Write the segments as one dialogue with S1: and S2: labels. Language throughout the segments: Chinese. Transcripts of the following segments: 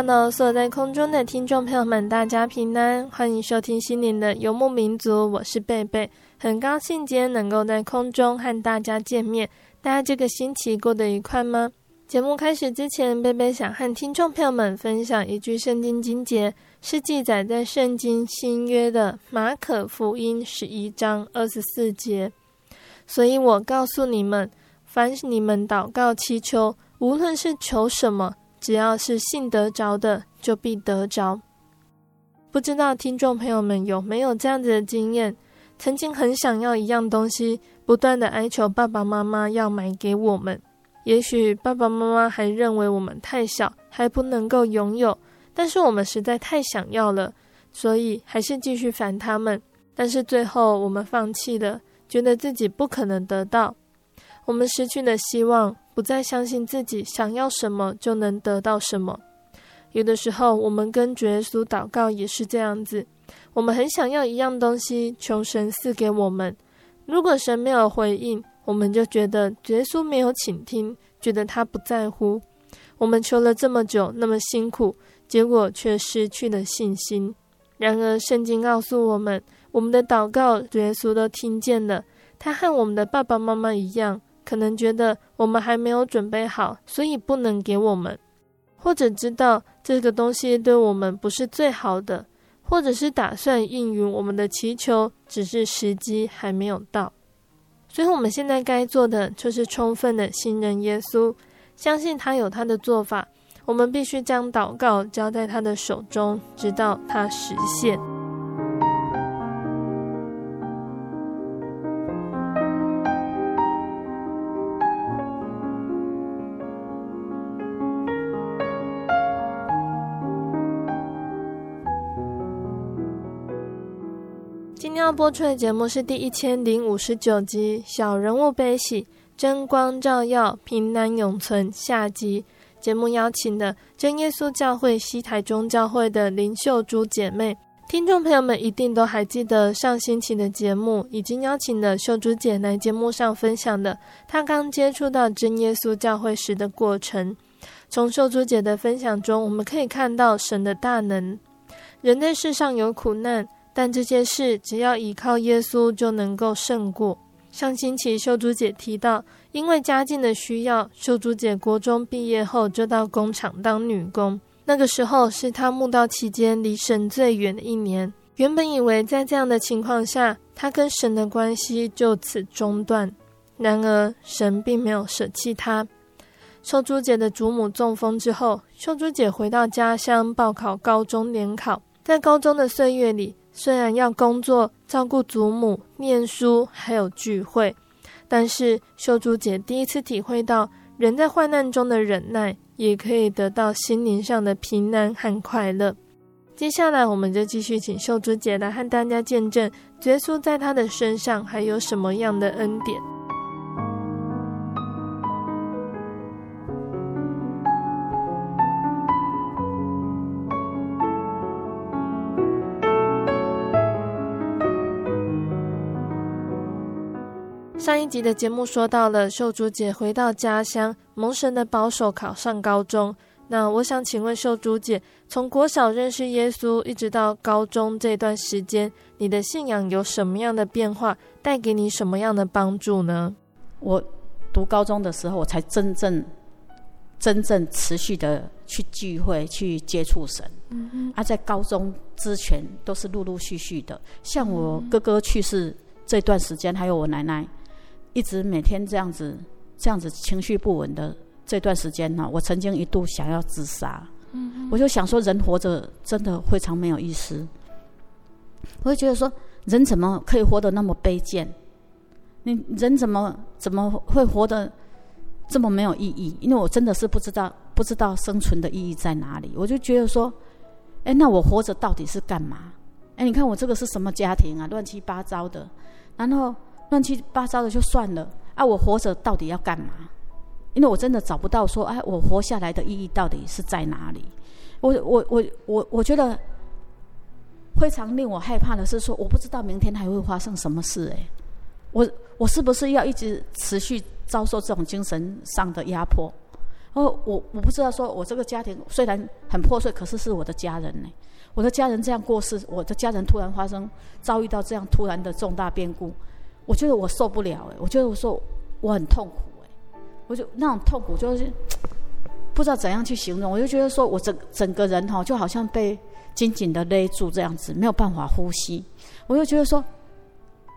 S1: Hello，所有在空中的听众朋友们，大家平安，欢迎收听心灵的游牧民族，我是贝贝，很高兴今天能够在空中和大家见面。大家这个星期过得愉快吗？节目开始之前，贝贝想和听众朋友们分享一句圣经经节，是记载在圣经新约的马可福音十一章二十四节。所以我告诉你们，凡是你们祷告祈求，无论是求什么。只要是信得着的，就必得着。不知道听众朋友们有没有这样子的经验？曾经很想要一样东西，不断的哀求爸爸妈妈要买给我们。也许爸爸妈妈还认为我们太小，还不能够拥有。但是我们实在太想要了，所以还是继续烦他们。但是最后我们放弃了，觉得自己不可能得到。我们失去了希望。不再相信自己想要什么就能得到什么。有的时候，我们跟主耶稣祷告也是这样子。我们很想要一样东西，求神赐给我们。如果神没有回应，我们就觉得主耶稣没有倾听，觉得他不在乎。我们求了这么久，那么辛苦，结果却失去了信心。然而，圣经告诉我们，我们的祷告，主耶稣都听见了。他和我们的爸爸妈妈一样。可能觉得我们还没有准备好，所以不能给我们；或者知道这个东西对我们不是最好的，或者是打算应允我们的祈求，只是时机还没有到。所以，我们现在该做的就是充分的信任耶稣，相信他有他的做法。我们必须将祷告交在他的手中，直到他实现。今天要播出的节目是第一千零五十九集《小人物悲喜，真光照耀，平安永存》下集。节目邀请的真耶稣教会西台中教会的林秀珠姐妹，听众朋友们一定都还记得上星期的节目，已经邀请了秀珠姐来节目上分享的她刚接触到真耶稣教会时的过程。从秀珠姐的分享中，我们可以看到神的大能。人在世上有苦难。但这些事只要依靠耶稣就能够胜过。上星期秀珠姐提到，因为家境的需要，秀珠姐国中毕业后就到工厂当女工。那个时候是她慕道期间离神最远的一年。原本以为在这样的情况下，她跟神的关系就此中断。然而神并没有舍弃她。秀珠姐的祖母中风之后，秀珠姐回到家乡报考高中联考。在高中的岁月里，虽然要工作、照顾祖母、念书，还有聚会，但是秀珠姐第一次体会到，人在患难中的忍耐，也可以得到心灵上的平安和快乐。接下来，我们就继续请秀珠姐来和大家见证，耶稣在她的身上还有什么样的恩典。上一集的节目说到了秀珠姐回到家乡，蒙神的保守，考上高中。那我想请问秀珠姐，从国小认识耶稣，一直到高中这段时间，你的信仰有什么样的变化，带给你什么样的帮助呢？
S2: 我读高中的时候，我才真正、真正持续的去聚会、去接触神。嗯嗯。啊，在高中之前都是陆陆续续的，像我哥哥去世这段时间，还有我奶奶，一直每天这样子、这样子情绪不稳的。这段时间呢，我曾经一度想要自杀，嗯，我就想说，人活着真的非常没有意思。我就觉得说，人怎么可以活得那么卑贱？你人怎么怎么会活得这么没有意义？因为我真的是不知道，不知道生存的意义在哪里。我就觉得说，哎，那我活着到底是干嘛？哎，你看我这个是什么家庭啊？乱七八糟的，然后乱七八糟的就算了啊，我活着到底要干嘛？因为我真的找不到说，哎，我活下来的意义到底是在哪里？我我我我我觉得非常令我害怕的是说，我不知道明天还会发生什么事。哎，我我是不是要一直持续遭受这种精神上的压迫？哦，我我不知道说，我这个家庭虽然很破碎，可是是我的家人呢。我的家人这样过世，我的家人突然发生遭遇到这样突然的重大变故，我觉得我受不了。哎，我觉得我说我很痛苦哎。我就那种痛苦，就是不知道怎样去形容。我就觉得说，我整整个人哈，就好像被紧紧的勒住这样子，没有办法呼吸。我就觉得说，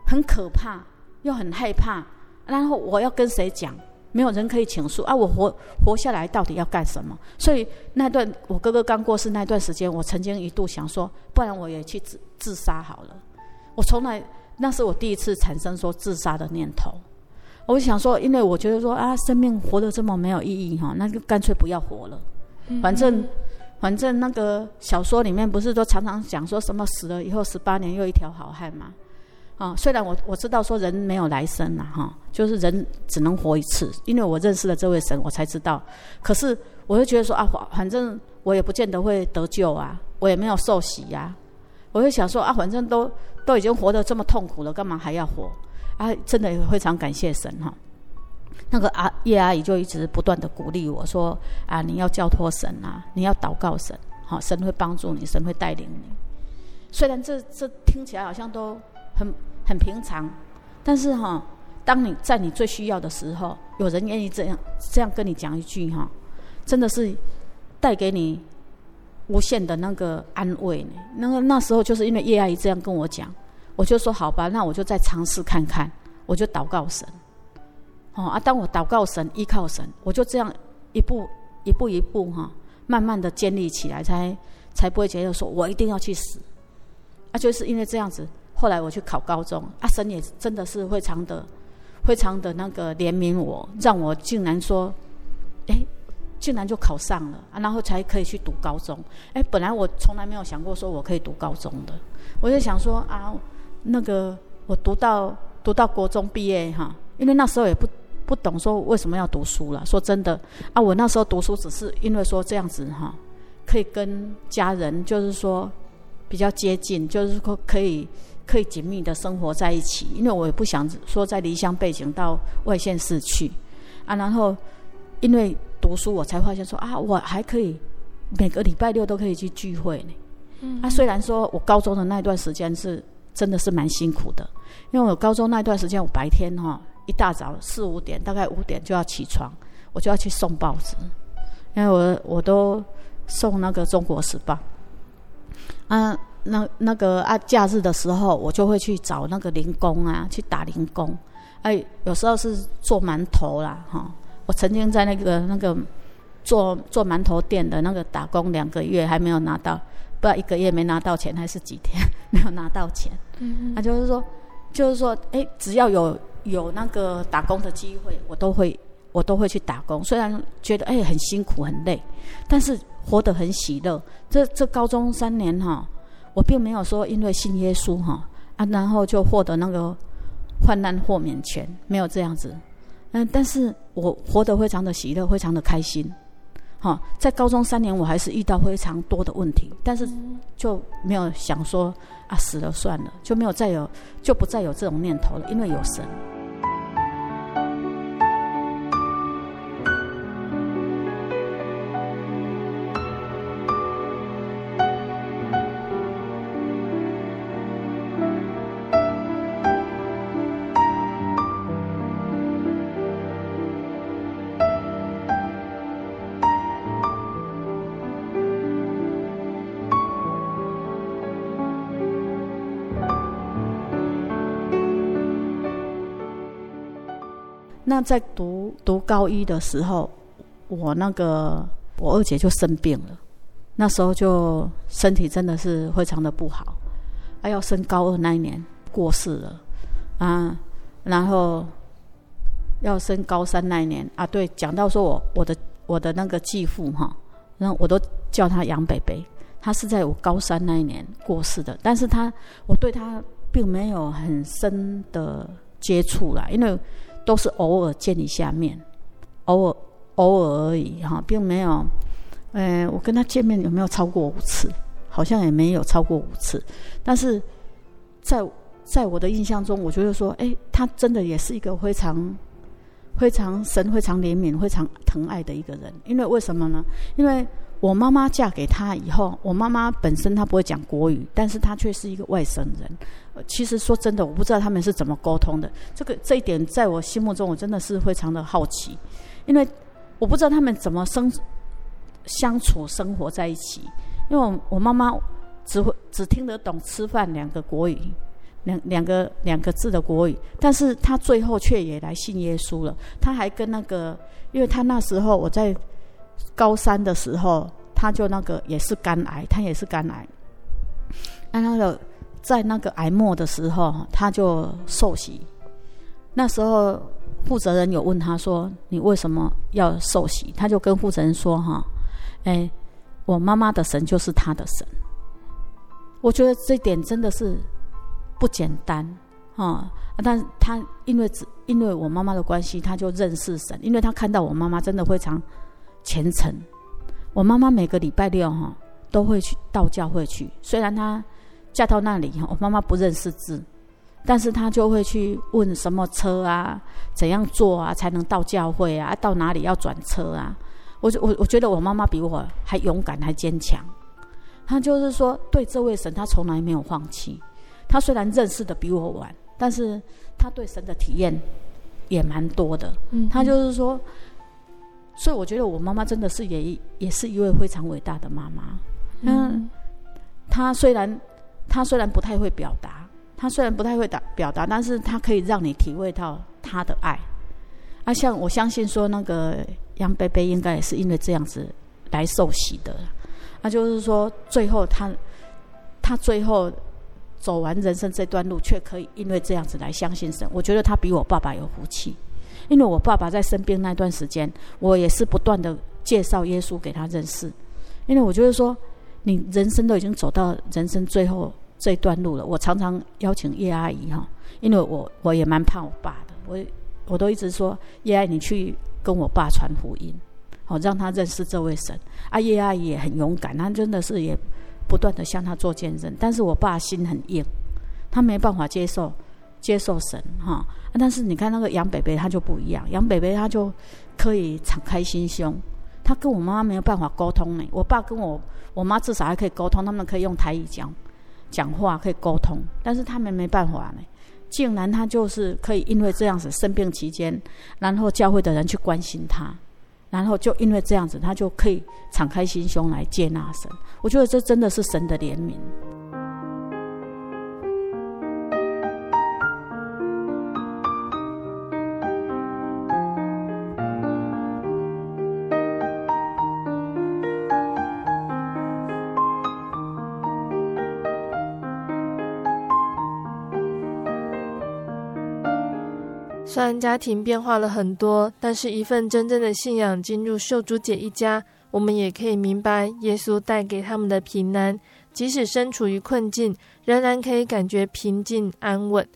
S2: 很可怕，又很害怕。然后我要跟谁讲？没有人可以倾诉啊！我活活下来到底要干什么？所以那段我哥哥刚过世那段时间，我曾经一度想说，不然我也去自自杀好了。我从来那是我第一次产生说自杀的念头。我想说，因为我觉得说啊，生命活得这么没有意义哈，那就干脆不要活了。反正，反正那个小说里面不是都常常讲说什么死了以后十八年又一条好汉嘛？啊，虽然我我知道说人没有来生了哈，就是人只能活一次。因为我认识了这位神，我才知道。可是我就觉得说啊，反正我也不见得会得救啊，我也没有受洗呀。我就想说啊，反正都都已经活得这么痛苦了，干嘛还要活？啊，真的非常感谢神哈。那个阿叶阿姨就一直不断的鼓励我说：“啊，你要交托神啊，你要祷告神，好，神会帮助你，神会带领你。”虽然这这听起来好像都很很平常，但是哈，当你在你最需要的时候，有人愿意这样这样跟你讲一句哈，真的是带给你无限的那个安慰呢。那个那时候就是因为叶阿姨这样跟我讲。我就说好吧，那我就再尝试看看，我就祷告神。哦啊，当我祷告神、依靠神，我就这样一步一步一步哈、慢慢的建立起来，才才不会觉得说我一定要去死。啊，就是因为这样子，后来我去考高中，啊，神也真的是非常的、非常的那个怜悯我，让我竟然说，哎，竟然就考上了啊，然后才可以去读高中。哎，本来我从来没有想过说我可以读高中的，我就想说啊。那个，我读到读到国中毕业哈，因为那时候也不不懂说为什么要读书了。说真的啊，我那时候读书只是因为说这样子哈，可以跟家人就是说比较接近，就是说可以可以紧密的生活在一起。因为我也不想说在离乡背井到外县市去啊。然后因为读书，我才发现说啊，我还可以每个礼拜六都可以去聚会呢。嗯。啊，虽然说我高中的那段时间是。真的是蛮辛苦的，因为我高中那段时间，我白天哈一大早四五点，大概五点就要起床，我就要去送报纸，因为我我都送那个《中国时报》。啊，那那个啊，假日的时候，我就会去找那个零工啊，去打零工。哎，有时候是做馒头啦，哈。我曾经在那个那个做做馒头店的那个打工两个月，还没有拿到。不知道一个月没拿到钱，还是几天 没有拿到钱？嗯，那就是说，就是说，哎，只要有有那个打工的机会，我都会我都会去打工。虽然觉得哎很辛苦很累，但是活得很喜乐。这这高中三年哈，我并没有说因为信耶稣哈啊，然后就获得那个患难豁免权，没有这样子。嗯，但是我活得非常的喜乐，非常的开心。哈，在高中三年，我还是遇到非常多的问题，但是就没有想说啊，死了算了，就没有再有，就不再有这种念头了，因为有神。那在读读高一的时候，我那个我二姐就生病了，那时候就身体真的是非常的不好，啊，要升高二那一年过世了，啊，然后要升高三那一年啊，对，讲到说我我的我的那个继父哈，然后我都叫他杨北北，他是在我高三那一年过世的，但是他我对他并没有很深的接触啦，因为。都是偶尔见一下面，偶尔偶尔而已哈，并没有。呃，我跟他见面有没有超过五次？好像也没有超过五次。但是在在我的印象中，我觉得说，哎，他真的也是一个非常非常神、非常怜悯、非常疼爱的一个人。因为为什么呢？因为我妈妈嫁给他以后，我妈妈本身她不会讲国语，但是她却是一个外省人。其实说真的，我不知道他们是怎么沟通的。这个这一点在我心目中，我真的是非常的好奇，因为我不知道他们怎么生相处生活在一起。因为我我妈妈只会只听得懂吃饭两个国语，两两个两个字的国语，但是她最后却也来信耶稣了。她还跟那个，因为她那时候我在。高三的时候，他就那个也是肝癌，他也是肝癌。那那个在那个癌末的时候，他就受洗。那时候负责人有问他说：“你为什么要受洗？”他就跟负责人说：“哈，哎，我妈妈的神就是他的神。”我觉得这点真的是不简单啊！但他因为只因为我妈妈的关系，他就认识神，因为他看到我妈妈真的非常。虔诚，我妈妈每个礼拜六哈都会去到教会去。虽然她嫁到那里哈，我妈妈不认识字，但是她就会去问什么车啊，怎样坐啊才能到教会啊？到哪里要转车啊？我我我觉得我妈妈比我还勇敢还坚强。她就是说，对这位神，她从来没有放弃。她虽然认识的比我晚，但是她对神的体验也蛮多的。嗯，她就是说。所以我觉得我妈妈真的是也也是一位非常伟大的妈妈。嗯，她虽然她虽然不太会表达，她虽然不太会打表达，但是她可以让你体会到她的爱。啊，像我相信说那个杨贝贝应该也是因为这样子来受洗的。那就是说最后她她最后走完人生这段路，却可以因为这样子来相信神。我觉得她比我爸爸有福气。因为我爸爸在生病那段时间，我也是不断的介绍耶稣给他认识。因为我觉得说，你人生都已经走到人生最后这一段路了。我常常邀请叶阿姨哈，因为我我也蛮怕我爸的，我我都一直说叶阿姨你去跟我爸传福音，好让他认识这位神。啊，叶阿姨也很勇敢，她真的是也不断的向他做见证。但是我爸心很硬，他没办法接受。接受神哈，但是你看那个杨北北他就不一样，杨北北他就可以敞开心胸，他跟我妈妈没有办法沟通呢。我爸跟我我妈至少还可以沟通，他们可以用台语讲讲话可以沟通，但是他们没办法呢。竟然他就是可以因为这样子生病期间，然后教会的人去关心他，然后就因为这样子，他就可以敞开心胸来接纳神。我觉得这真的是神的
S1: 怜悯。家庭变化了很多，但是一份真正的信仰进入秀珠姐一家，我们也可以明白耶稣带给他们的平安，即使身处于困境，仍然可以感觉平静安稳。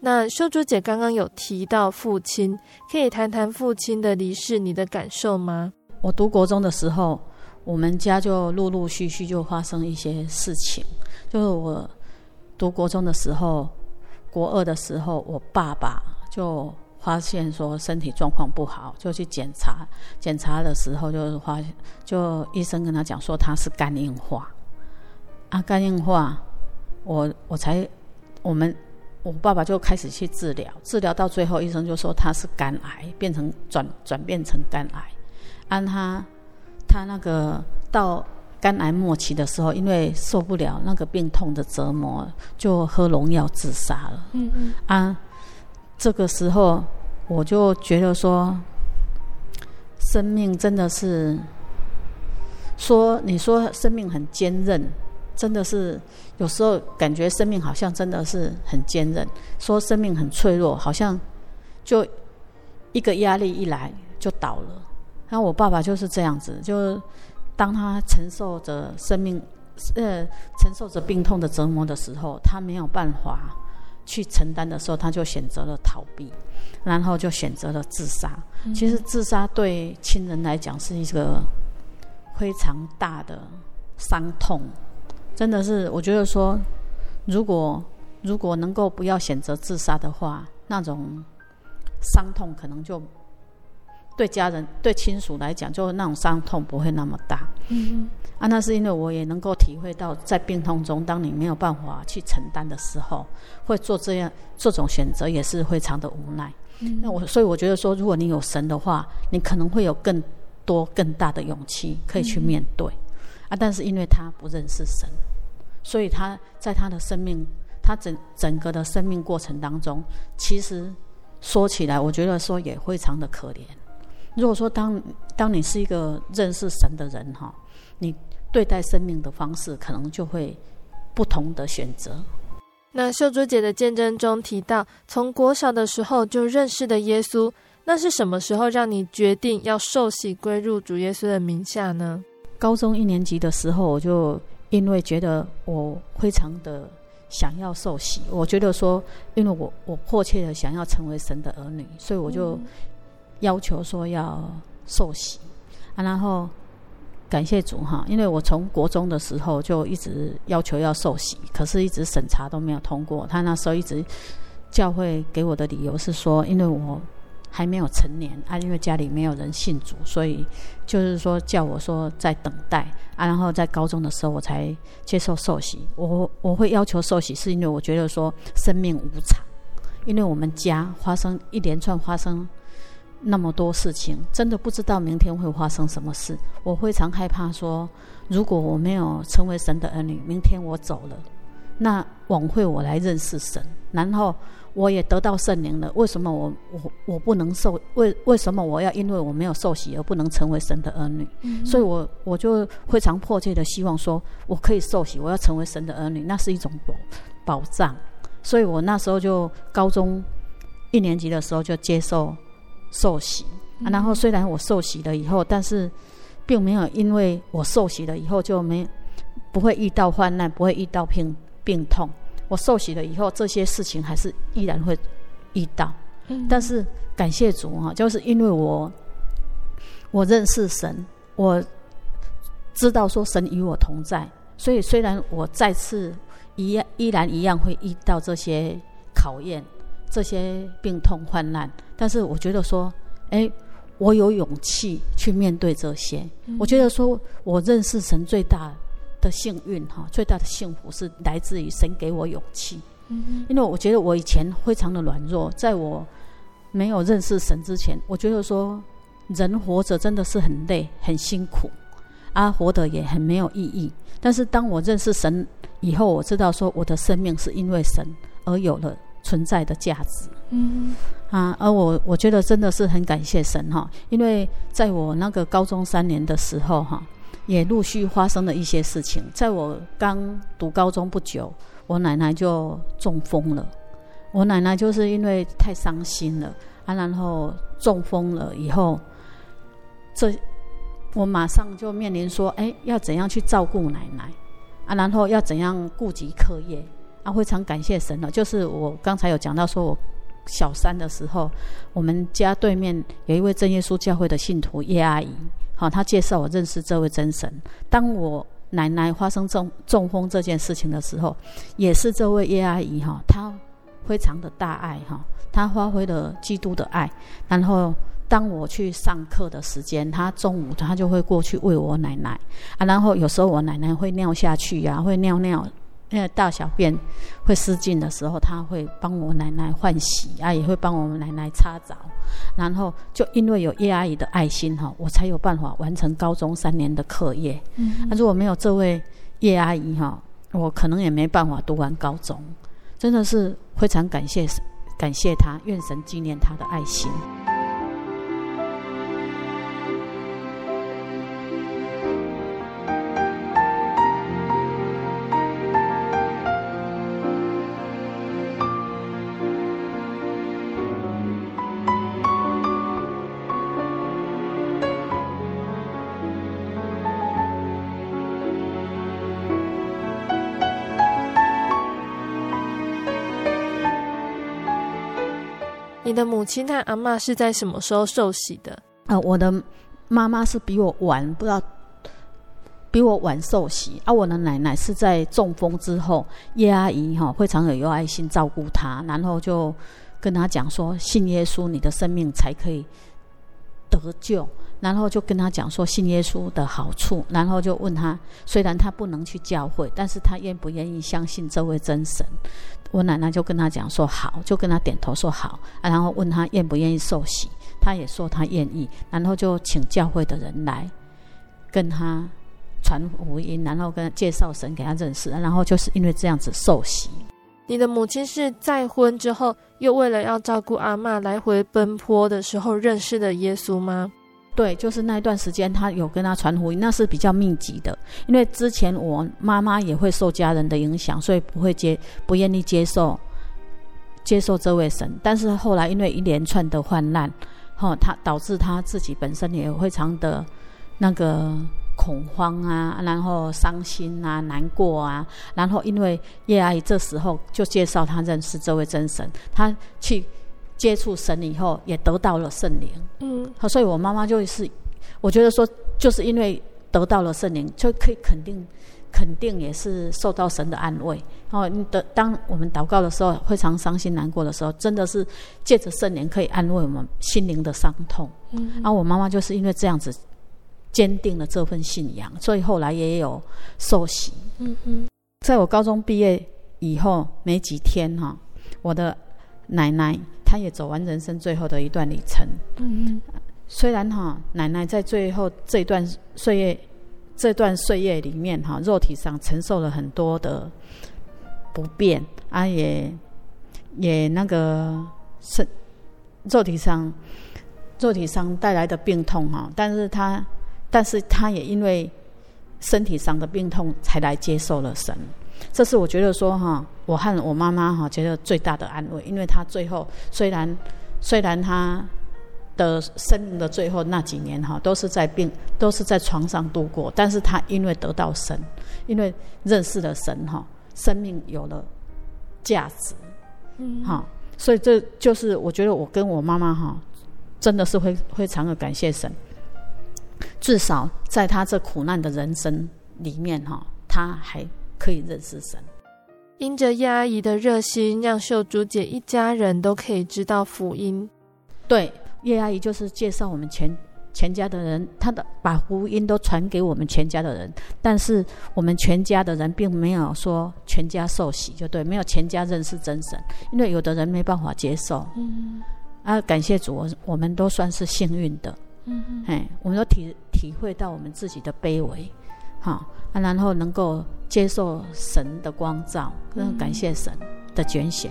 S1: 那秀珠姐刚刚有提到父亲，可以谈谈父亲的离世，你的感受吗？
S2: 我读国中的时候，我们家就陆陆续续就发生一些事情，就是我读国中的时候，国二的时候，我爸爸就。发现说身体状况不好，就去检查。检查的时候就是发现，就医生跟他讲说他是肝硬化。啊，肝硬化，我我才我们我爸爸就开始去治疗，治疗到最后医生就说他是肝癌，变成转转变成肝癌。按他他那个到肝癌末期的时候，因为受不了那个病痛的折磨，就喝农药自杀了。嗯嗯。啊。这个时候，我就觉得说，生命真的是说，你说生命很坚韧，真的是有时候感觉生命好像真的是很坚韧；说生命很脆弱，好像就一个压力一来就倒了。然后我爸爸就是这样子，就当他承受着生命，呃，承受着病痛的折磨的时候，他没有办法去承担的时候，他就选择了逃避。然后就选择了自杀。其实自杀对亲人来讲是一个非常大的伤痛，真的是。我觉得说，如果如果能够不要选择自杀的话，那种伤痛可能就对家人、对亲属来讲，就那种伤痛不会那么大。嗯啊，那是因为我也能够体会到，在病痛中，当你没有办法去承担的时候，会做这样这种选择，也是非常的无奈。嗯那我所以我觉得说，如果你有神的话，你可能会有更多更大的勇气可以去面对啊。但是因为他不认识神，所以他在他的生命，他整整个的生命过程当中，其实说起来，我觉得说也非常的可怜。如果说当当你是一个认识神的人哈，你对待生命的方式可能就会不同的选择。
S1: 那秀珠姐的见证中提到，从国小的时候就认识的耶稣，那是什么时候让你决定要受洗归入主耶稣的名下呢？
S2: 高中一年级的时候，我就因为觉得我非常的想要受洗，我觉得说，因为我我迫切的想要成为神的儿女，所以我就要求说要受洗啊，然后。感谢主哈，因为我从国中的时候就一直要求要受洗，可是一直审查都没有通过。他那时候一直教会给我的理由是说，因为我还没有成年啊，因为家里没有人信主，所以就是说叫我说在等待啊。然后在高中的时候我才接受受洗。我我会要求受洗，是因为我觉得说生命无常，因为我们家发生一连串发生。那么多事情，真的不知道明天会发生什么事。我非常害怕说，如果我没有成为神的儿女，明天我走了，那枉费我来认识神。然后我也得到圣灵了，为什么我我我不能受？为为什么我要因为我没有受洗而不能成为神的儿女？嗯、所以我我就非常迫切的希望说，我可以受洗，我要成为神的儿女，那是一种保保障。所以我那时候就高中一年级的时候就接受。受洗，啊，然后虽然我受洗了以后，但是并没有因为我受洗了以后就没不会遇到患难，不会遇到病病痛。我受洗了以后，这些事情还是依然会遇到。嗯但是感谢主啊，就是因为我我认识神，我知道说神与我同在，所以虽然我再次一样依然一样会遇到这些考验。这些病痛患难，但是我觉得说，哎，我有勇气去面对这些。嗯、我觉得说，我认识神最大的幸运哈，最大的幸福是来自于神给我勇气。嗯，因为我觉得我以前非常的软弱，在我没有认识神之前，我觉得说，人活着真的是很累、很辛苦，啊，活得也很没有意义。但是当我认识神以后，我知道说，我的生命是因为神而有了。存在的价值，嗯啊，而我我觉得真的是很感谢神哈，因为在我那个高中三年的时候哈，也陆续发生了一些事情。在我刚读高中不久，我奶奶就中风了。我奶奶就是因为太伤心了啊，然后中风了以后，这我马上就面临说，哎，要怎样去照顾奶奶啊，然后要怎样顾及课业。啊，非常感谢神了。就是我刚才有讲到，说我小三的时候，我们家对面有一位真耶稣教会的信徒叶阿姨，好，她介绍我认识这位真神。当我奶奶发生中中风这件事情的时候，也是这位叶阿姨哈，她非常的大爱哈，她发挥了基督的爱。然后当我去上课的时间，她中午她就会过去喂我奶奶啊。然后有时候我奶奶会尿下去呀，会尿尿。因为大小便会失禁的时候，他会帮我奶奶换洗啊，也会帮我们奶奶擦澡。然后就因为有叶阿姨的爱心哈，我才有办法完成高中三年的课业。嗯，那如果没有这位叶阿姨哈，我可能也没办法读完高中。真的是非常感谢感谢她，愿神纪念她的爱心。
S1: 你的母亲和阿嬷是在什么时候受洗的？
S2: 呃，我的妈妈是比我晚，不知道比我晚受洗。啊，我的奶奶是在中风之后，叶阿姨哈非常有爱心照顾她，然后就跟她讲说，信耶稣，你的生命才可以得救。然后就跟他讲说信耶稣的好处，然后就问他，虽然他不能去教会，但是他愿不愿意相信这位真神？我奶奶就跟他讲说好，就跟他点头说好，然后问他愿不愿意受洗，他也说他愿意，然后就请教会的人来跟他传福音，然后跟他介绍神给他认识，然后就是因为这样子受洗。
S1: 你的母亲是再婚之后，又为了要照顾阿嬷来回奔波的时候认识的耶稣吗？
S2: 对，就是那一段时间，他有跟他传福音，那是比较密集的。因为之前我妈妈也会受家人的影响，所以不会接，不愿意接受接受这位神。但是后来因为一连串的患难，哈，他导致他自己本身也非常的那个恐慌啊，然后伤心啊，难过啊。然后因为叶阿姨这时候就介绍他认识这位真神，他去。接触神以后，也得到了圣灵。嗯，好，所以我妈妈就是，我觉得说，就是因为得到了圣灵，就可以肯定，肯定也是受到神的安慰。哦，你的当我们祷告的时候，非常伤心难过的时候，真的是借着圣灵可以安慰我们心灵的伤痛。嗯，然后我妈妈就是因为这样子坚定了这份信仰，所以后来也有受洗。嗯嗯，在我高中毕业以后没几天哈，我的奶奶。他也走完人生最后的一段旅程。嗯嗯，虽然哈，奶奶在最后这段岁月，这段岁月里面哈，肉体上承受了很多的不便啊，也也那个是肉体上肉体上带来的病痛哈，但是他但是他也因为身体上的病痛才来接受了神。这是我觉得说哈，我和我妈妈哈觉得最大的安慰，因为她最后虽然虽然她的生命的最后那几年哈都是在病都是在床上度过，但是她因为得到神，因为认识了神哈，生命有了价值，嗯哈，所以这就是我觉得我跟我妈妈哈真的是会非常的感谢神，至少在她这苦难的人生里面哈，她还。可以认识神，
S1: 因着叶阿姨的热心，让秀珠姐一家人都可以知道福音。
S2: 对，叶阿姨就是介绍我们全全家的人，她的把福音都传给我们全家的人。但是我们全家的人并没有说全家受洗，就对，没有全家认识真神，因为有的人没办法接受。嗯，啊，感谢主，我我们都算是幸运的。嗯嗯，哎，我们都体体会到我们自己的卑微。好，啊，然后能够接受神的光照，跟感谢神的拣
S3: 选。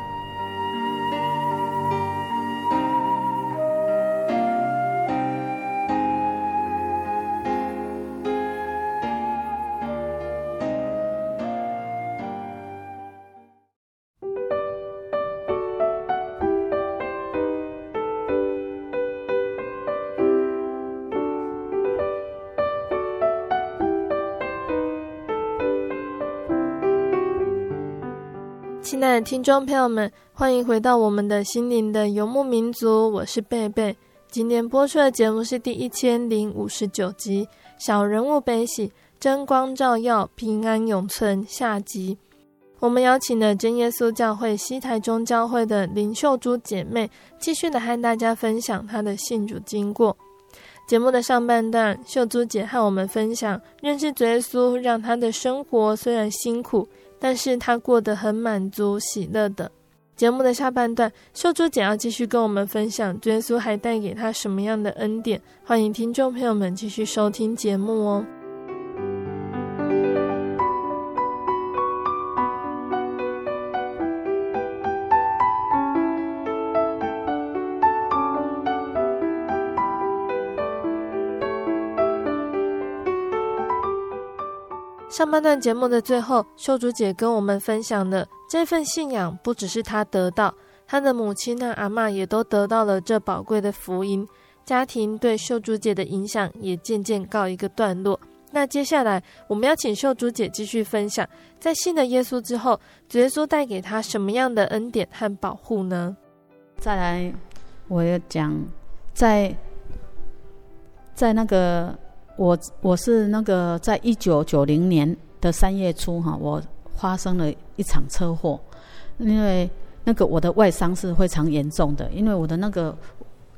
S1: 听众朋友们，欢迎回到我们的心灵的游牧民族，我是贝贝。今天播出的节目是第一千零五十九集《小人物悲喜，真光照耀，平安永存》下集。我们邀请了真耶稣教会西台中教会的林秀珠姐妹，继续的和大家分享她的信主经过。节目的上半段，秀珠姐和我们分享认识耶稣，让她的生活虽然辛苦。但是他过得很满足、喜乐的。节目的下半段，秀珠姐要继续跟我们分享，耶稣还带给他什么样的恩典？欢迎听众朋友们继续收听节目哦。上半段节目的最后，秀珠姐跟我们分享的这份信仰，不只是她得到，她的母亲和阿嬷也都得到了这宝贵的福音。家庭对秀珠姐的影响也渐渐告一个段落。那接下来，我们要请秀珠姐继续分享，在信了耶稣之后，主耶稣带给她什么样的恩典和保护呢？
S2: 再来，我要讲，在在那个。我我是那个在一九九零年的三月初哈，我发生了一场车祸，因为那个我的外伤是非常严重的，因为我的那个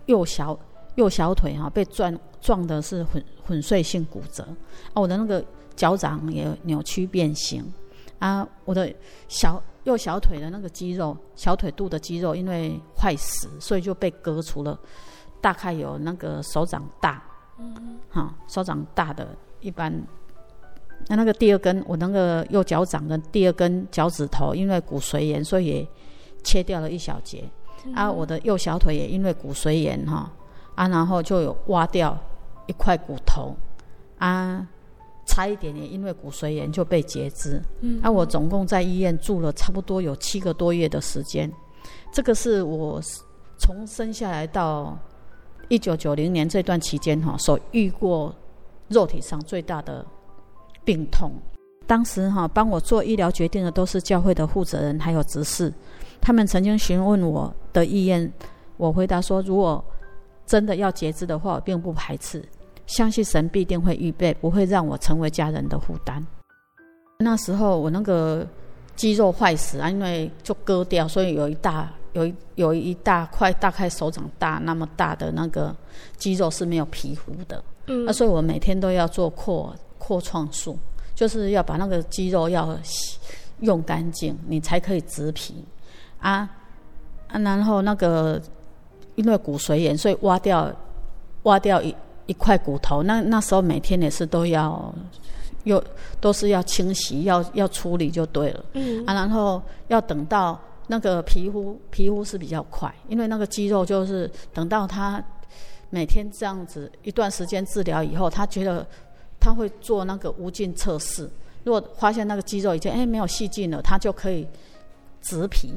S2: 右小右小腿哈被撞撞的是粉粉碎性骨折啊，我的那个脚掌也扭曲变形啊，我的小右小腿的那个肌肉小腿肚的肌肉因为坏死，所以就被割除了，大概有那个手掌大。嗯，好，手掌大的一般，那那个第二根，我那个右脚掌的第二根脚趾头，因为骨髓炎，所以也切掉了一小节。嗯、啊，我的右小腿也因为骨髓炎哈，啊，然后就有挖掉一块骨头，啊，差一点也因为骨髓炎就被截肢。嗯，啊，我总共在医院住了差不多有七个多月的时间，这个是我从生下来到。一九九零年这段期间，哈，所遇过肉体上最大的病痛。当时哈，帮我做医疗决定的都是教会的负责人还有执事。他们曾经询问我的意愿，我回答说：如果真的要截肢的话，我并不排斥，相信神必定会预备，不会让我成为家人的负担。那时候我那个肌肉坏死啊，因为就割掉，所以有一大。有一有一大块大概手掌大那么大的那个肌肉是没有皮肤的，嗯，那、啊、所以我每天都要做扩扩创术，就是要把那个肌肉要洗用干净，你才可以植皮。啊啊，然后那个因为骨髓炎，所以挖掉挖掉一一块骨头，那那时候每天也是都要又都是要清洗，要要处理就对了，嗯。啊，然后要等到。那个皮肤皮肤是比较快，因为那个肌肉就是等到他每天这样子一段时间治疗以后，他觉得他会做那个无菌测试。如果发现那个肌肉已经哎没有细菌了，他就可以植皮。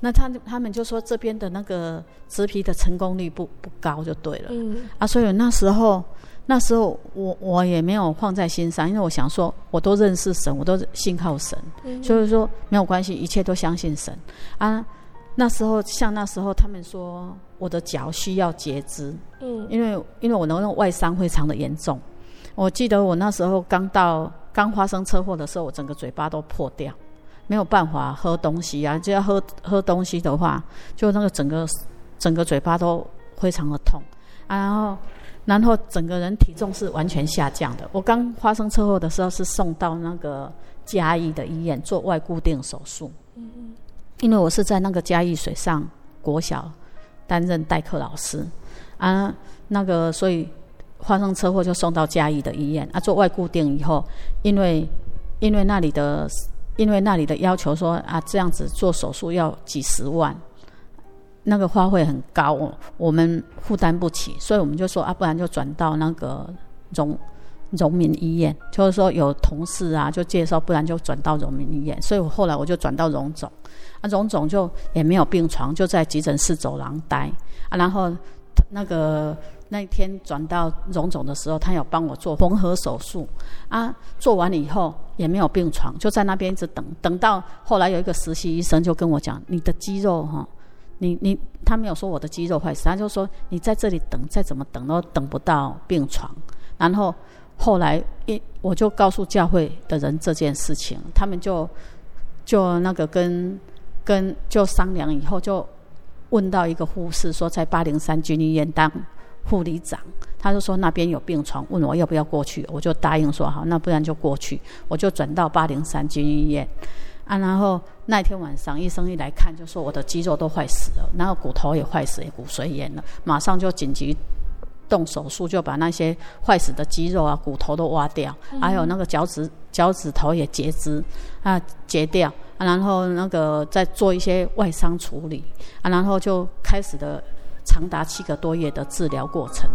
S2: 那他他们就说这边的那个植皮的成功率不不高，就对了。嗯。啊，所以那时候。那时候我我也没有放在心上，因为我想说，我都认识神，我都信靠神，嗯、所以说没有关系，一切都相信神啊。那时候像那时候他们说我的脚需要截肢，嗯，因为因为我那个外伤非常的严重。我记得我那时候刚到刚发生车祸的时候，我整个嘴巴都破掉，没有办法喝东西啊，就要喝喝东西的话，就那个整个整个嘴巴都非常的痛啊，然后。然后整个人体重是完全下降的。我刚发生车祸的时候是送到那个嘉义的医院做外固定手术。嗯，因为我是在那个嘉义水上国小担任代课老师啊，那个所以发生车祸就送到嘉义的医院啊，做外固定以后，因为因为那里的因为那里的要求说啊，这样子做手术要几十万。那个花费很高，我们负担不起，所以我们就说啊，不然就转到那个荣荣民医院，就是说有同事啊就介绍，不然就转到荣民医院。所以我后来我就转到荣总，啊荣总就也没有病床，就在急诊室走廊待啊。然后那个那天转到荣总的时候，他有帮我做缝合手术啊，做完了以后也没有病床，就在那边一直等，等到后来有一个实习医生就跟我讲，你的肌肉哈。你你他没有说我的肌肉坏死，他就说你在这里等，再怎么等都等不到病床。然后后来一我就告诉教会的人这件事情，他们就就那个跟跟就商量以后，就问到一个护士说在八零三军医院当护理长，他就说那边有病床，问我要不要过去，我就答应说好，那不然就过去，我就转到八零三军医院。啊，然后那天晚上医生一来看，就说我的肌肉都坏死了，然后骨头也坏死，骨髓炎了，马上就紧急动手术，就把那些坏死的肌肉啊、骨头都挖掉，还有那个脚趾脚趾头也截肢啊，截掉，啊，然后那个再做一些外伤处理，啊，然后就开始了长达七个多月的治疗过程。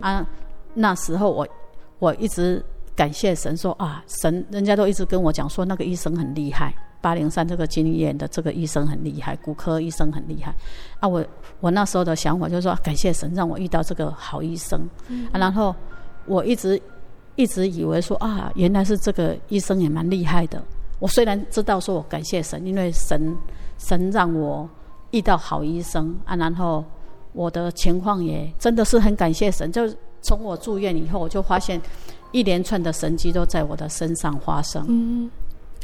S2: 啊，那时候我我一直感谢神说啊，神人家都一直跟我讲说那个医生很厉害，八零三这个经验的这个医生很厉害，骨科医生很厉害。啊，我我那时候的想法就是说感谢神让我遇到这个好医生。啊，然后我一直一直以为说啊，原来是这个医生也蛮厉害的。我虽然知道说我感谢神，因为神神让我遇到好医生啊，然后。我的情况也真的是很感谢神，就从我住院以后，我就发现一连串的神迹都在我的身上发生。嗯，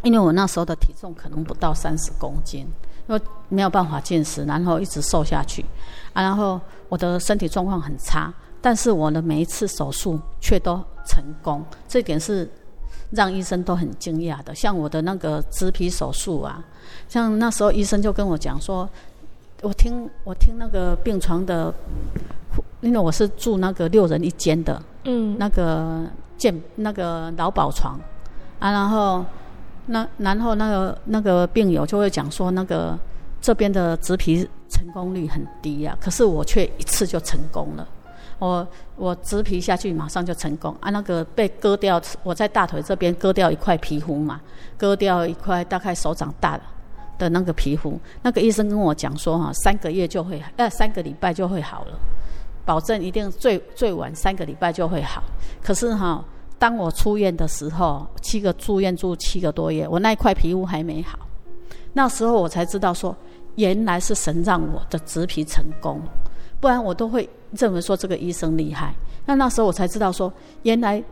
S2: 因为我那时候的体重可能不到三十公斤，因为没有办法进食，然后一直瘦下去啊，然后我的身体状况很差，但是我的每一次手术却都成功，这点是让医生都很惊讶的。像我的那个植皮手术啊，像那时候医生就跟我讲说。我听我听那个病床的，因为我是住那个六人一间的，嗯，那个健那个劳保床。啊，然后那然后那个那个病友就会讲说，那个这边的植皮成功率很低呀，可是我却一次就成功了，我我植皮下去马上就成功。啊，那个被割掉，我在大腿这边割掉一块皮肤嘛，割掉一块大概手掌大的。的那个皮肤，那个医生跟我讲说哈，三个月就会，呃，三个礼拜就会好了，保证一定最最晚三个礼拜就会好。可是哈，当我出院的时候，七个住院住七个多月，我那一块皮肤还没好。那时候我才知道说，原来是神让我的植皮成功，不然我都会认为说这个医生厉害。那那时候我才知道说，原来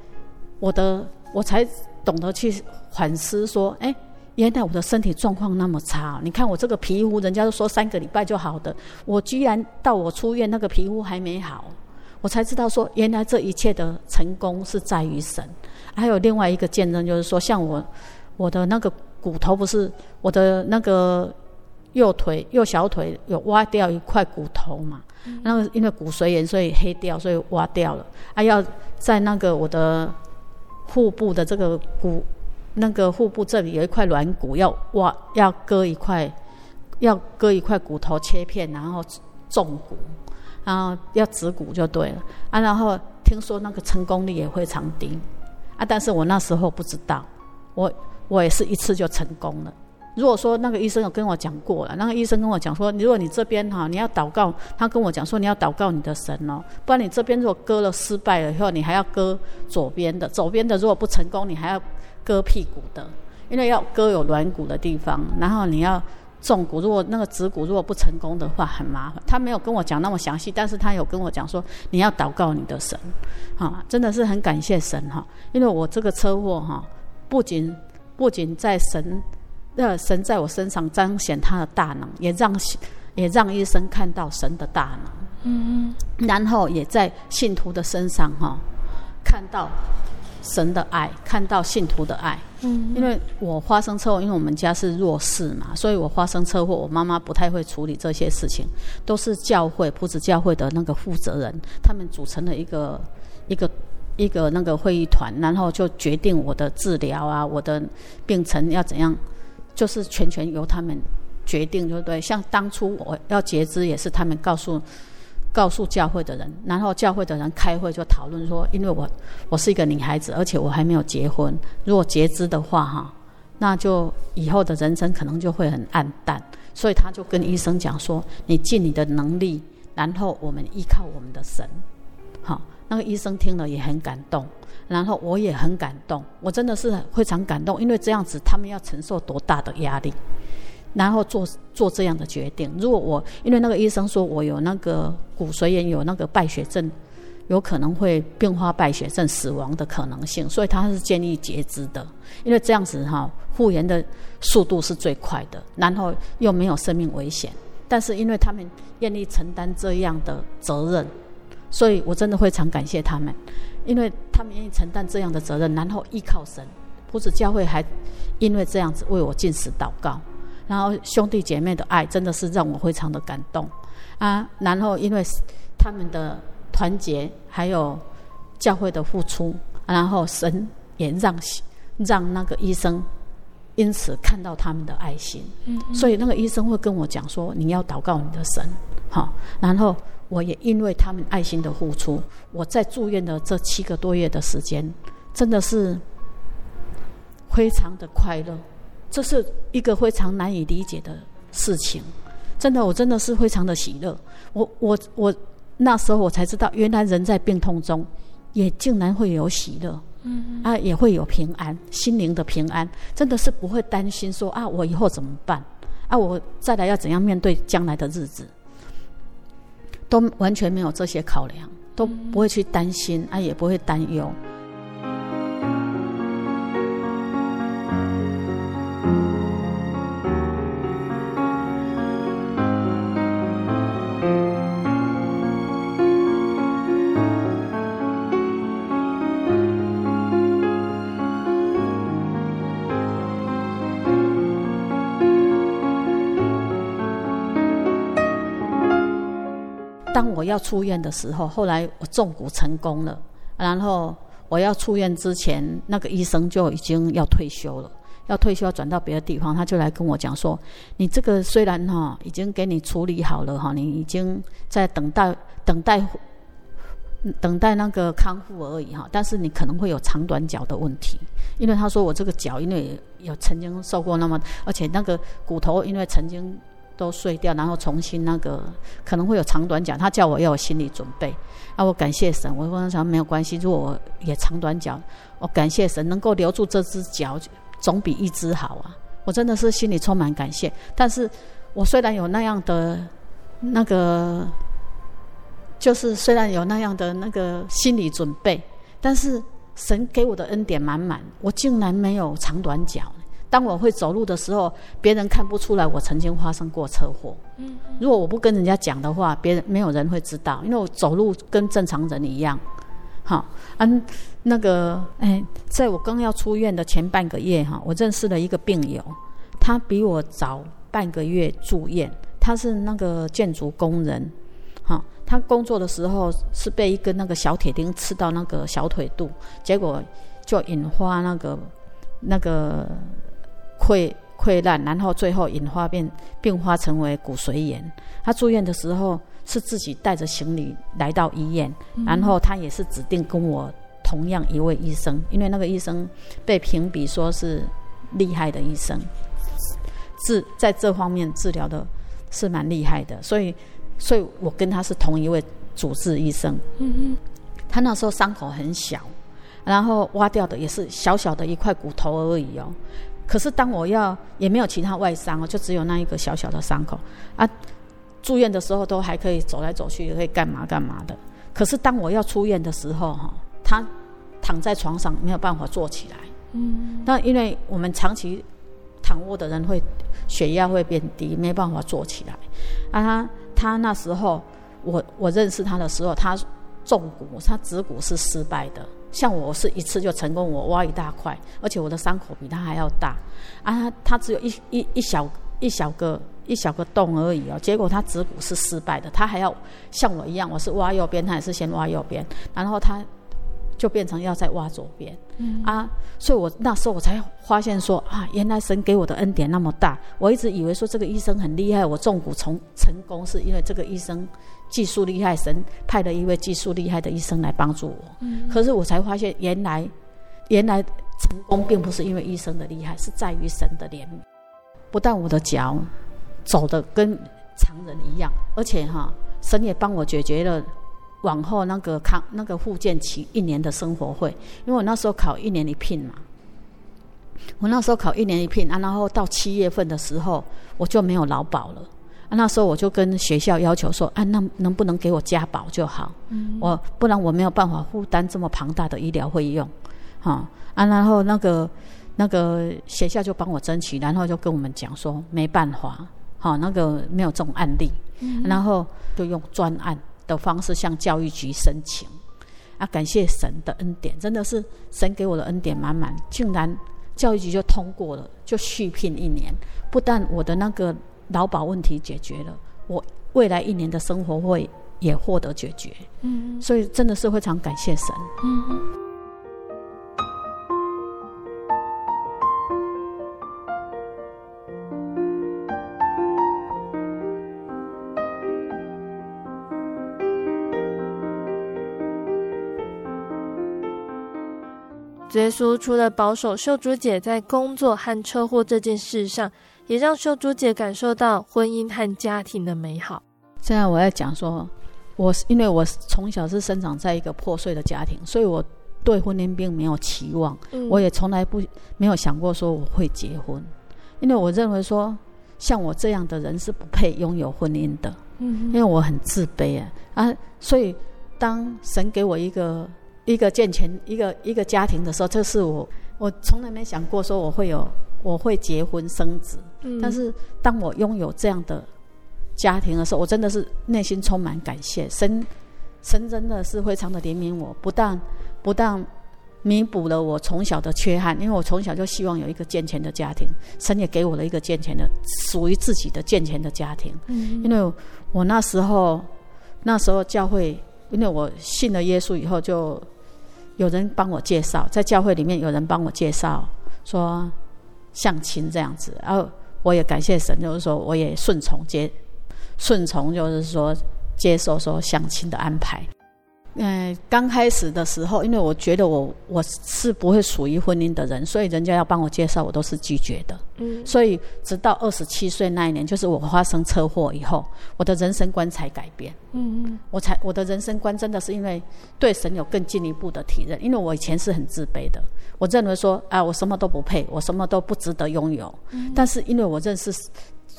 S2: 我的我才懂得去反思说，哎。原来我的身体状况那么差，你看我这个皮肤，人家都说三个礼拜就好的，我居然到我出院那个皮肤还没好，我才知道说原来这一切的成功是在于神。还有另外一个见证就是说，像我我的那个骨头不是我的那个右腿右小腿有挖掉一块骨头嘛，那个因为骨髓炎所以黑掉，所以挖掉了，还要在那个我的腹部的这个骨。那个腹部这里有一块软骨，要挖，要割一块，要割一块骨头切片，然后种骨，然后要植骨就对了啊。然后听说那个成功率也非常低啊，但是我那时候不知道，我我也是一次就成功了如果说那个医生有跟我讲过了，那个医生跟我讲说，如果你这边哈，你要祷告，他跟我讲说你要祷告你的神哦，不然你这边如果割了失败了以后，你还要割左边的，左边的如果不成功，你还要割屁股的，因为要割有软骨的地方，然后你要。重骨，如果那个指骨如果不成功的话，很麻烦。他没有跟我讲那么详细，但是他有跟我讲说，你要祷告你的神，哈，真的是很感谢神哈，因为我这个车祸哈，不仅 不仅在神，呃，神在我身上彰显他的大能，也让也让医生看到神的大能，嗯嗯，然后也在信徒的身上哈，看到。神的爱，看到信徒的爱。嗯，因为我发生车祸，因为我们家是弱势嘛，所以我发生车祸，我妈妈不太会处理这些事情，都是教会朴子教会的那个负责人，他们组成了一个一个一个那个会议团，然后就决定我的治疗啊，我的病程要怎样，就是全权由他们决定，对不对？像当初我要截肢，也是他们告诉。告诉教会的人，然后教会的人开会就讨论说，因为我我是一个女孩子，而且我还没有结婚，如果截肢的话哈，那就以后的人生可能就会很暗淡，所以他就跟医生讲说，你尽你的能力，然后我们依靠我们的神，好，那个医生听了也很感动，然后我也很感动，我真的是非常感动，因为这样子他们要承受多大的压力。然后做做这样的决定。如果我因为那个医生说我有那个骨髓炎，有那个败血症，有可能会并发败血症死亡的可能性，所以他是建议截肢的。因为这样子哈，复原的速度是最快的，然后又没有生命危险。但是因为他们愿意承担这样的责任，所以我真的非常感谢他们，因为他们愿意承担这样的责任，然后依靠神，朴子教会还因为这样子为我禁食祷告。然后兄弟姐妹的爱真的是让我非常的感动啊！然后因为他们的团结，还有教会的付出，然后神也让让那个医生因此看到他们的爱心。嗯，所以那个医生会跟我讲说：“你要祷告你的神。”好，然后我也因为他们爱心的付出，我在住院的这七个多月的时间，真的是非常的快乐。这是一个非常难以理解的事情，真的，我真的是非常的喜乐。我我我那时候我才知道，原来人在病痛中，也竟然会有喜乐，嗯啊，也会有平安，心灵的平安，真的是不会担心说啊，我以后怎么办？啊，我再来要怎样面对将来的日子，都完全没有这些考量，都不会去担心啊，也不会担忧。要出院的时候，后来我中骨成功了，然后我要出院之前，那个医生就已经要退休了，要退休要转到别的地方，他就来跟我讲说：“你这个虽然哈已经给你处理好了哈，你已经在等待等待等待那个康复而已哈，但是你可能会有长短脚的问题，因为他说我这个脚因为有曾经受过那么，而且那个骨头因为曾经。”都碎掉，然后重新那个可能会有长短脚，他叫我要有心理准备。啊，我感谢神，我跟他说没有关系，如果我也长短脚，我感谢神能够留住这只脚，总比一只好啊！我真的是心里充满感谢。但是我虽然有那样的那个，就是虽然有那样的那个心理准备，但是神给我的恩典满满，我竟然没有长短脚。当我会走路的时候，别人看不出来我曾经发生过车祸。嗯如果我不跟人家讲的话，别人没有人会知道，因为我走路跟正常人一样。好，嗯，那个，哎，在我刚要出院的前半个月，哈，我认识了一个病友，他比我早半个月住院，他是那个建筑工人，哈，他工作的时候是被一根那个小铁钉刺到那个小腿肚，结果就引发那个那个。溃溃烂，然后最后引发变并发成为骨髓炎。他住院的时候是自己带着行李来到医院，嗯、然后他也是指定跟我同样一位医生，因为那个医生被评比说是厉害的医生。治在这方面治疗的是蛮厉害的，所以，所以我跟他是同一位主治医生。嗯嗯，他那时候伤口很小，然后挖掉的也是小小的一块骨头而已哦。可是当我要也没有其他外伤哦，就只有那一个小小的伤口啊。住院的时候都还可以走来走去，可以干嘛干嘛的。可是当我要出院的时候哈，他躺在床上没有办法坐起来。嗯，那因为我们长期躺卧的人会血压会变低，没办法坐起来。啊，他他那时候我我认识他的时候，他纵骨，他指骨是失败的。像我是一次就成功，我挖一大块，而且我的伤口比他还要大。啊，他他只有一一一小一小个。一小个洞而已哦，结果他指骨是失败的，他还要像我一样，我是挖右边，他也是先挖右边，然后他就变成要再挖左边，嗯啊，所以我那时候我才发现说啊，原来神给我的恩典那么大，我一直以为说这个医生很厉害，我纵骨成成功是因为这个医生技术厉害，神派了一位技术厉害的医生来帮助我，嗯，可是我才发现原来原来成功并不是因为医生的厉害，是在于神的怜悯，不但我的脚。走的跟常人一样，而且哈，神也帮我解决了往后那个康那个复健期一年的生活费，因为我那时候考一年一聘嘛，我那时候考一年一聘啊，然后到七月份的时候我就没有劳保了，啊，那时候我就跟学校要求说，啊，那能不能给我加保就好，嗯，我不然我没有办法负担这么庞大的医疗费用，哈，啊，然后那个那个学校就帮我争取，然后就跟我们讲说没办法。好，那个没有这种案例，嗯、然后就用专案的方式向教育局申请。啊，感谢神的恩典，真的是神给我的恩典满满，竟然教育局就通过了，就续聘一年。不但我的那个劳保问题解决了，我未来一年的生活会也获得解决。嗯，所以真的是非常感谢神。嗯。
S1: 耶稣除了保守秀珠姐在工作和车祸这件事上，也让秀珠姐感受到婚姻和家庭的美好。
S2: 现在我要讲说，我因为我从小是生长在一个破碎的家庭，所以我对婚姻并没有期望，嗯、我也从来不没有想过说我会结婚，因为我认为说像我这样的人是不配拥有婚姻的，嗯，因为我很自卑啊啊，所以当神给我一个。一个健全一个一个家庭的时候，这是我我从来没想过说我会有我会结婚生子。嗯。但是当我拥有这样的家庭的时候，我真的是内心充满感谢。神神真的是非常的怜悯我，不但不但弥补了我从小的缺憾，因为我从小就希望有一个健全的家庭，神也给我了一个健全的属于自己的健全的家庭。嗯。因为我那时候那时候教会，因为我信了耶稣以后就。有人帮我介绍，在教会里面有人帮我介绍，说相亲这样子，然后我也感谢神，就是说我也顺从接，顺从就是说接受说相亲的安排。嗯，刚开始的时候，因为我觉得我我是不会属于婚姻的人，所以人家要帮我介绍，我都是拒绝的。嗯，所以直到二十七岁那一年，就是我发生车祸以后，我的人生观才改变。嗯嗯，我才我的人生观真的是因为对神有更进一步的体认，因为我以前是很自卑的，我认为说啊，我什么都不配，我什么都不值得拥有。嗯，但是因为我认识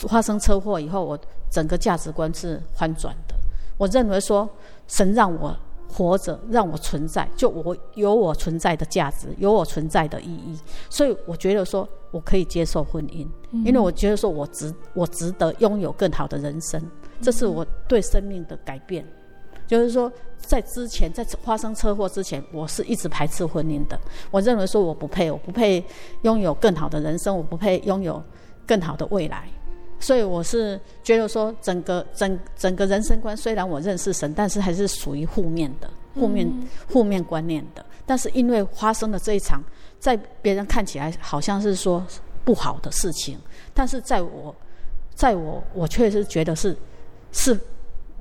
S2: 发生车祸以后，我整个价值观是翻转的。我认为说神让我。活着让我存在，就我有我存在的价值，有我存在的意义，所以我觉得说我可以接受婚姻，因为我觉得说我值我值得拥有更好的人生，这是我对生命的改变。就是说，在之前在发生车祸之前，我是一直排斥婚姻的，我认为说我不配，我不配拥有更好的人生，我不配拥有更好的未来。所以我是觉得说，整个整整个人生观，虽然我认识神，但是还是属于负面的、负面负面观念的。但是因为发生了这一场，在别人看起来好像是说不好的事情，但是在我，在我我确实觉得是是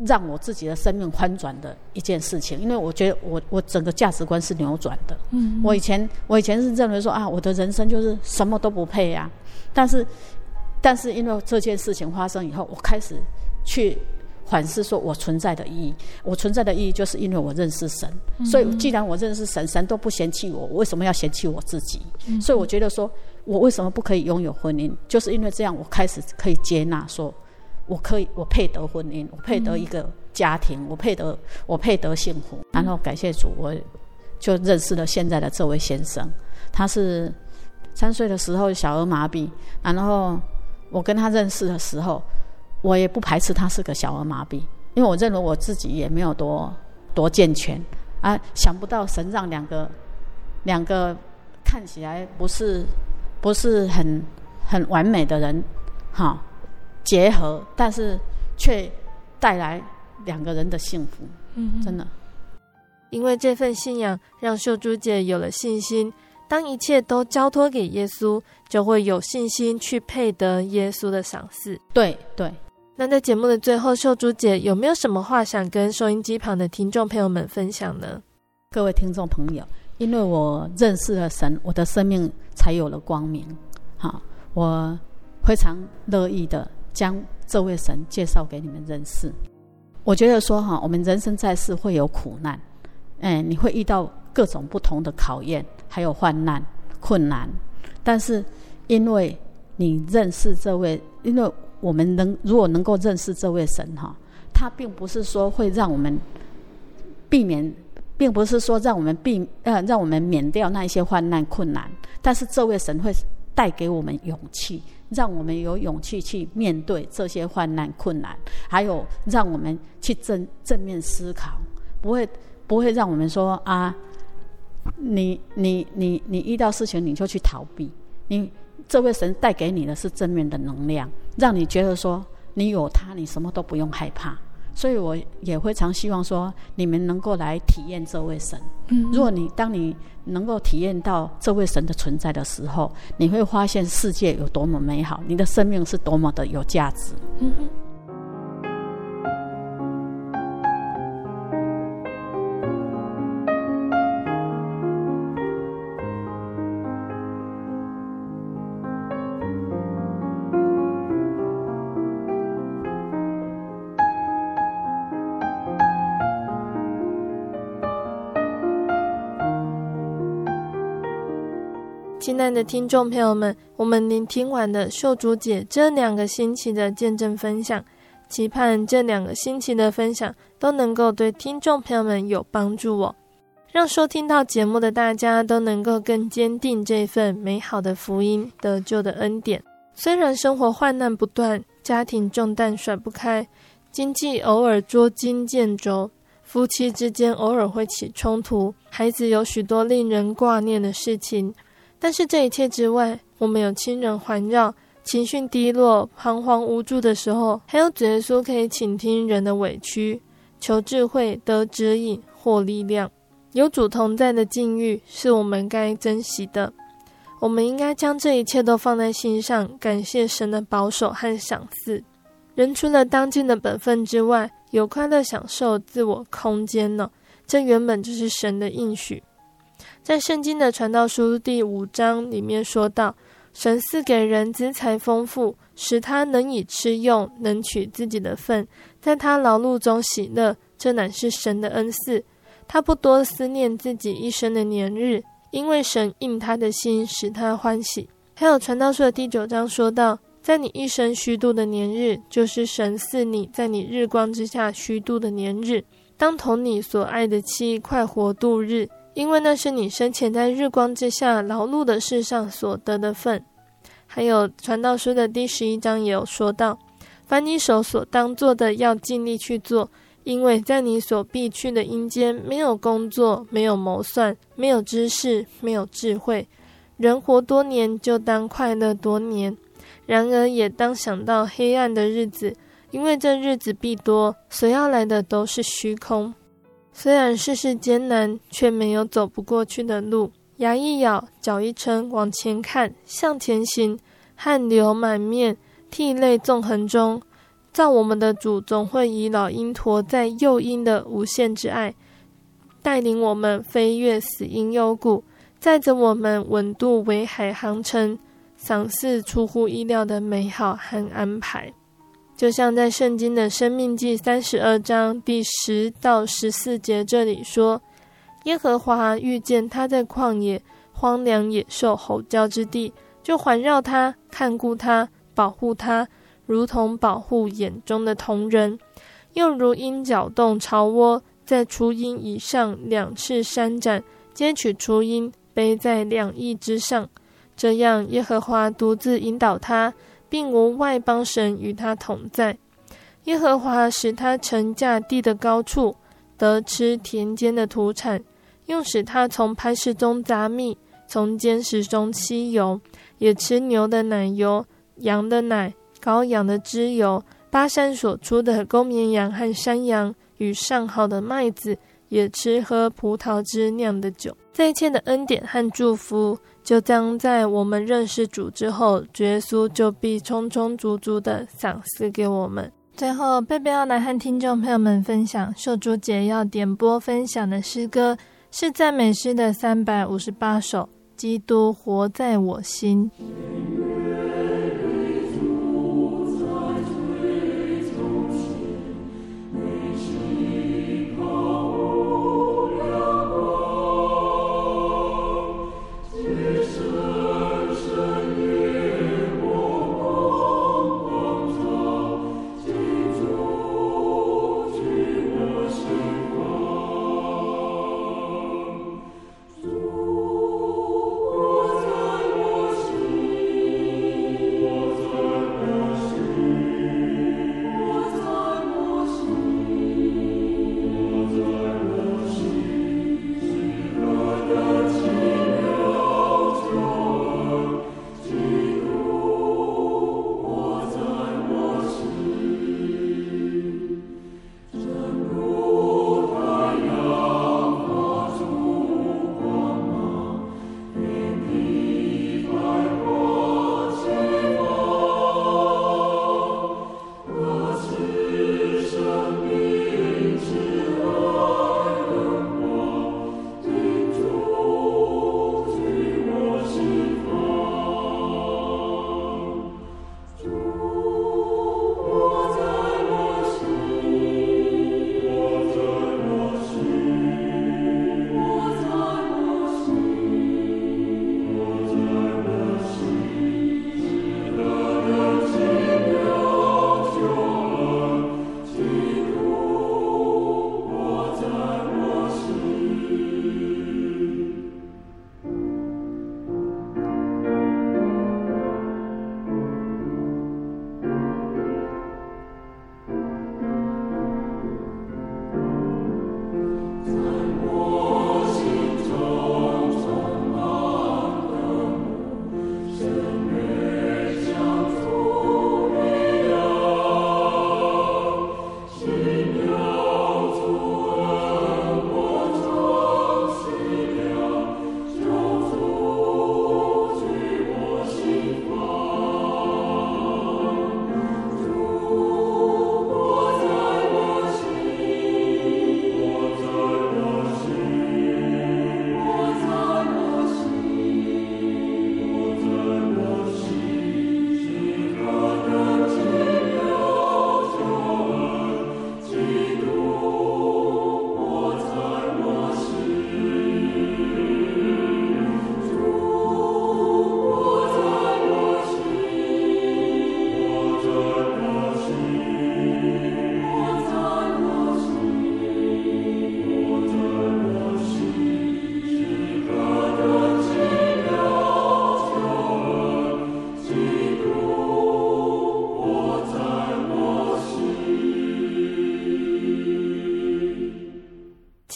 S2: 让我自己的生命翻转的一件事情。因为我觉得我我整个价值观是扭转的。嗯，我以前我以前是认为说啊，我的人生就是什么都不配呀，但是。但是因为这件事情发生以后，我开始去反思，说我存在的意义。我存在的意义，就是因为我认识神。嗯、所以，既然我认识神，神都不嫌弃我，我为什么要嫌弃我自己？嗯、所以，我觉得说，我为什么不可以拥有婚姻？就是因为这样，我开始可以接纳，说我可以，我配得婚姻，我配得一个家庭，嗯、我配得，我配得幸福。然后，感谢主，我就认识了现在的这位先生。他是三岁的时候小儿麻痹，然后我跟他认识的时候。我也不排斥他是个小儿麻痹，因为我认为我自己也没有多多健全啊。想不到神让两个两个看起来不是不是很很完美的人哈结合，但是却带来两个人的幸福。嗯，真的，
S1: 因为这份信仰让秀珠姐有了信心，当一切都交托给耶稣，就会有信心去配得耶稣的赏赐。
S2: 对对。
S1: 那在节目的最后，秀珠姐有没有什么话想跟收音机旁的听众朋友们分享呢？
S2: 各位听众朋友，因为我认识了神，我的生命才有了光明。好，我非常乐意的将这位神介绍给你们认识。我觉得说哈，我们人生在世会有苦难，哎，你会遇到各种不同的考验，还有患难、困难。但是因为你认识这位，因为我们能如果能够认识这位神哈，他并不是说会让我们避免，并不是说让我们避呃让我们免掉那一些患难困难，但是这位神会带给我们勇气，让我们有勇气去面对这些患难困难，还有让我们去正正面思考，不会不会让我们说啊，你你你你遇到事情你就去逃避，你这位神带给你的是正面的能量。让你觉得说你有他，你什么都不用害怕。所以我也非常希望说你们能够来体验这位神。嗯，如果你当你能够体验到这位神的存在的时候，你会发现世界有多么美好，你的生命是多么的有价值。嗯哼。
S1: 亲爱的听众朋友们，我们聆听完了秀珠姐这两个星期的见证分享，期盼这两个星期的分享都能够对听众朋友们有帮助哦，让收听到节目的大家都能够更坚定这份美好的福音得救的恩典。虽然生活患难不断，家庭重担甩不开，经济偶尔捉襟见肘，夫妻之间偶尔会起冲突，孩子有许多令人挂念的事情。但是这一切之外，我们有亲人环绕，情绪低落、彷徨无助的时候，还有主耶稣可以倾听人的委屈，求智慧、得指引、或力量。有主同在的境遇是我们该珍惜的。我们应该将这一切都放在心上，感谢神的保守和赏赐。人除了当尽的本分之外，有快乐享受自我空间呢？这原本就是神的应许。在圣经的传道书第五章里面说到，神赐给人资财丰富，使他能以吃用，能取自己的份，在他劳碌中喜乐，这乃是神的恩赐。他不多思念自己一生的年日，因为神应他的心，使他欢喜。还有传道书的第九章说到，在你一生虚度的年日，就是神赐你在你日光之下虚度的年日，当同你所爱的妻快活度日。因为那是你生前在日光之下劳碌的事上所得的份。还有传道书的第十一章也有说到，凡你手所当做的，要尽力去做，因为在你所必去的阴间，没有工作，没有谋算，没有知识，没有智慧。人活多年，就当快乐多年；然而也当想到黑暗的日子，因为这日子必多，所要来的都是虚空。虽然世事艰难，却没有走不过去的路。牙一咬，脚一撑，往前看，向前行，汗流满面，涕泪纵横中，造我们的主总会以老鹰驮在幼鹰的无限之爱，带领我们飞越死鹰幽谷，载着我们稳渡维海航程，赏赐出乎意料的美好和安排。就像在圣经的生命记三十二章第十到十四节这里说：“耶和华遇见他在旷野荒凉野兽吼叫之地，就环绕他，看顾他，保护他，如同保护眼中的瞳人；又如鹰搅动巢窝，在雏鹰以上两翅扇展，接取雏鹰，背在两翼之上。这样，耶和华独自引导他。”并无外邦神与他同在。耶和华使他乘驾地的高处，得吃田间的土产，又使他从磐石中杂蜜，从坚石中吸油，也吃牛的奶油、羊的奶、羔羊的脂油。巴珊所出的公绵羊和山羊，与上好的麦子，也吃喝葡萄汁酿的酒。这一切的恩典和祝福。就将在我们认识主之后，耶稣就必充充足足的赏赐给我们。最后，贝贝要来和听众朋友们分享，秀珠姐要点播分享的诗歌是赞美诗的三百五十八首，《基督活在我心》。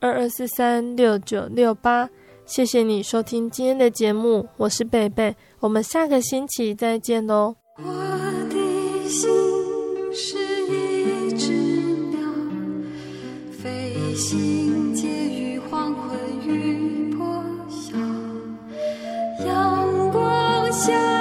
S1: 二二四三六九六八，谢谢你收听今天的节目，我是贝贝，我们下个星期再见喽。
S4: 我的心是一只鸟，飞行介于黄昏与破晓，阳光下。